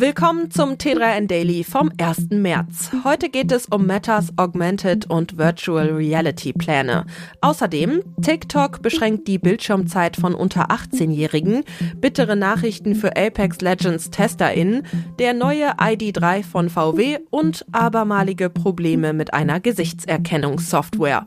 Willkommen zum T3N Daily vom 1. März. Heute geht es um Metas Augmented und Virtual Reality Pläne. Außerdem, TikTok beschränkt die Bildschirmzeit von unter 18-Jährigen, bittere Nachrichten für Apex Legends TesterInnen, der neue ID3 von VW und abermalige Probleme mit einer Gesichtserkennungssoftware.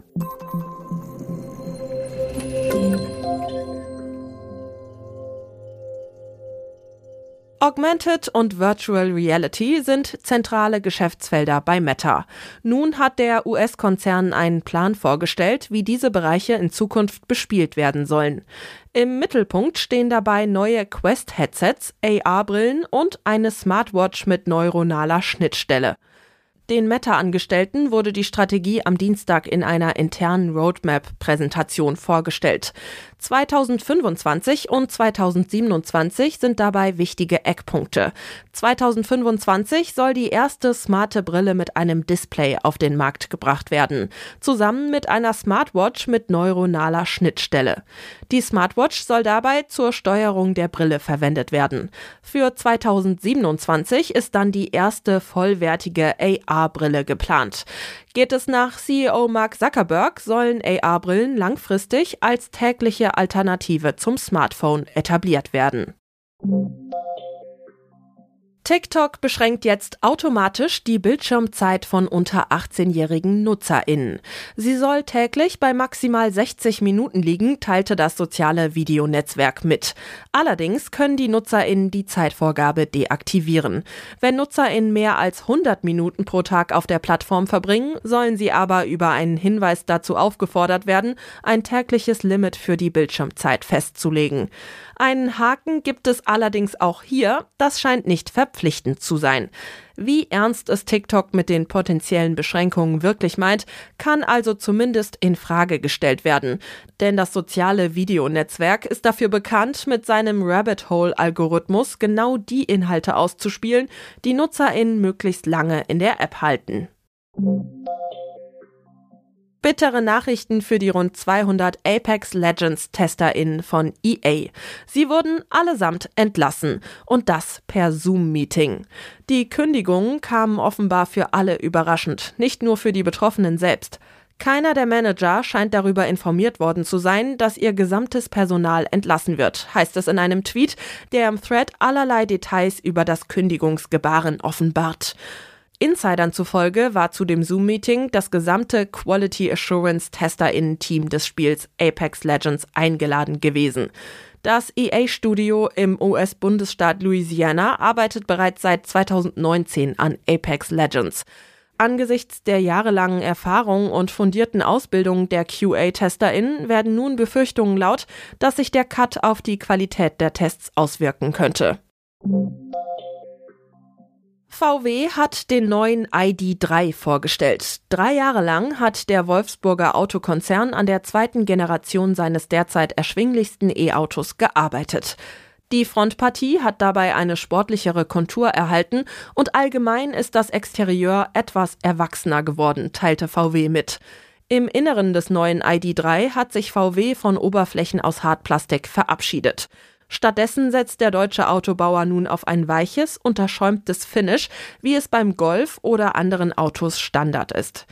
Augmented und Virtual Reality sind zentrale Geschäftsfelder bei Meta. Nun hat der US-Konzern einen Plan vorgestellt, wie diese Bereiche in Zukunft bespielt werden sollen. Im Mittelpunkt stehen dabei neue Quest-Headsets, AR-Brillen und eine Smartwatch mit neuronaler Schnittstelle. Den Meta-Angestellten wurde die Strategie am Dienstag in einer internen Roadmap-Präsentation vorgestellt. 2025 und 2027 sind dabei wichtige Eckpunkte. 2025 soll die erste smarte Brille mit einem Display auf den Markt gebracht werden, zusammen mit einer Smartwatch mit neuronaler Schnittstelle. Die Smartwatch soll dabei zur Steuerung der Brille verwendet werden. Für 2027 ist dann die erste vollwertige AR-Brille geplant. Geht es nach CEO Mark Zuckerberg, sollen AR-Brillen langfristig als tägliche Alternative zum Smartphone etabliert werden. TikTok beschränkt jetzt automatisch die Bildschirmzeit von unter 18-jährigen NutzerInnen. Sie soll täglich bei maximal 60 Minuten liegen, teilte das soziale Videonetzwerk mit. Allerdings können die NutzerInnen die Zeitvorgabe deaktivieren. Wenn NutzerInnen mehr als 100 Minuten pro Tag auf der Plattform verbringen, sollen sie aber über einen Hinweis dazu aufgefordert werden, ein tägliches Limit für die Bildschirmzeit festzulegen. Einen Haken gibt es allerdings auch hier, das scheint nicht verpflichtend zu sein. Wie ernst es TikTok mit den potenziellen Beschränkungen wirklich meint, kann also zumindest in Frage gestellt werden. Denn das soziale Videonetzwerk ist dafür bekannt, mit seinem Rabbit Hole Algorithmus genau die Inhalte auszuspielen, die NutzerInnen möglichst lange in der App halten. Bittere Nachrichten für die rund 200 Apex Legends TesterInnen von EA. Sie wurden allesamt entlassen und das per Zoom-Meeting. Die Kündigungen kamen offenbar für alle überraschend, nicht nur für die Betroffenen selbst. Keiner der Manager scheint darüber informiert worden zu sein, dass ihr gesamtes Personal entlassen wird, heißt es in einem Tweet, der im Thread allerlei Details über das Kündigungsgebaren offenbart. Insidern zufolge war zu dem Zoom-Meeting das gesamte Quality Assurance TesterInnen-Team des Spiels Apex Legends eingeladen gewesen. Das EA-Studio im US-Bundesstaat Louisiana arbeitet bereits seit 2019 an Apex Legends. Angesichts der jahrelangen Erfahrung und fundierten Ausbildung der QA-TesterInnen werden nun Befürchtungen laut, dass sich der Cut auf die Qualität der Tests auswirken könnte. VW hat den neuen ID3 vorgestellt. Drei Jahre lang hat der Wolfsburger Autokonzern an der zweiten Generation seines derzeit erschwinglichsten E-Autos gearbeitet. Die Frontpartie hat dabei eine sportlichere Kontur erhalten und allgemein ist das Exterieur etwas erwachsener geworden, teilte VW mit. Im Inneren des neuen ID3 hat sich VW von Oberflächen aus Hartplastik verabschiedet. Stattdessen setzt der deutsche Autobauer nun auf ein weiches, unterschäumtes Finish, wie es beim Golf oder anderen Autos Standard ist.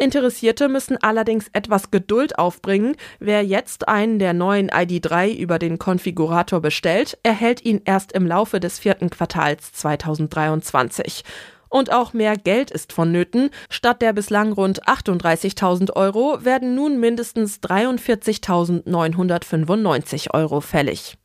Interessierte müssen allerdings etwas Geduld aufbringen. Wer jetzt einen der neuen ID3 über den Konfigurator bestellt, erhält ihn erst im Laufe des vierten Quartals 2023. Und auch mehr Geld ist vonnöten. Statt der bislang rund 38.000 Euro werden nun mindestens 43.995 Euro fällig.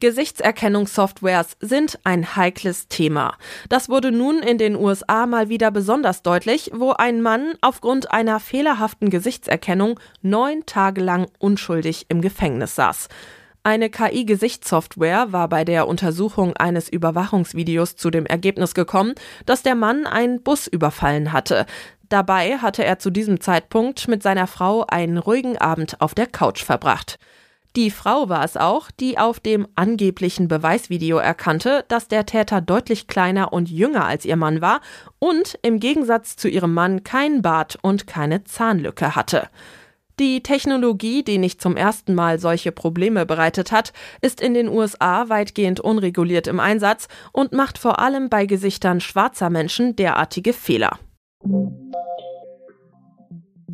Gesichtserkennungssoftwares sind ein heikles Thema. Das wurde nun in den USA mal wieder besonders deutlich, wo ein Mann aufgrund einer fehlerhaften Gesichtserkennung neun Tage lang unschuldig im Gefängnis saß. Eine KI-Gesichtssoftware war bei der Untersuchung eines Überwachungsvideos zu dem Ergebnis gekommen, dass der Mann einen Bus überfallen hatte. Dabei hatte er zu diesem Zeitpunkt mit seiner Frau einen ruhigen Abend auf der Couch verbracht. Die Frau war es auch, die auf dem angeblichen Beweisvideo erkannte, dass der Täter deutlich kleiner und jünger als ihr Mann war und im Gegensatz zu ihrem Mann keinen Bart und keine Zahnlücke hatte. Die Technologie, die nicht zum ersten Mal solche Probleme bereitet hat, ist in den USA weitgehend unreguliert im Einsatz und macht vor allem bei Gesichtern schwarzer Menschen derartige Fehler.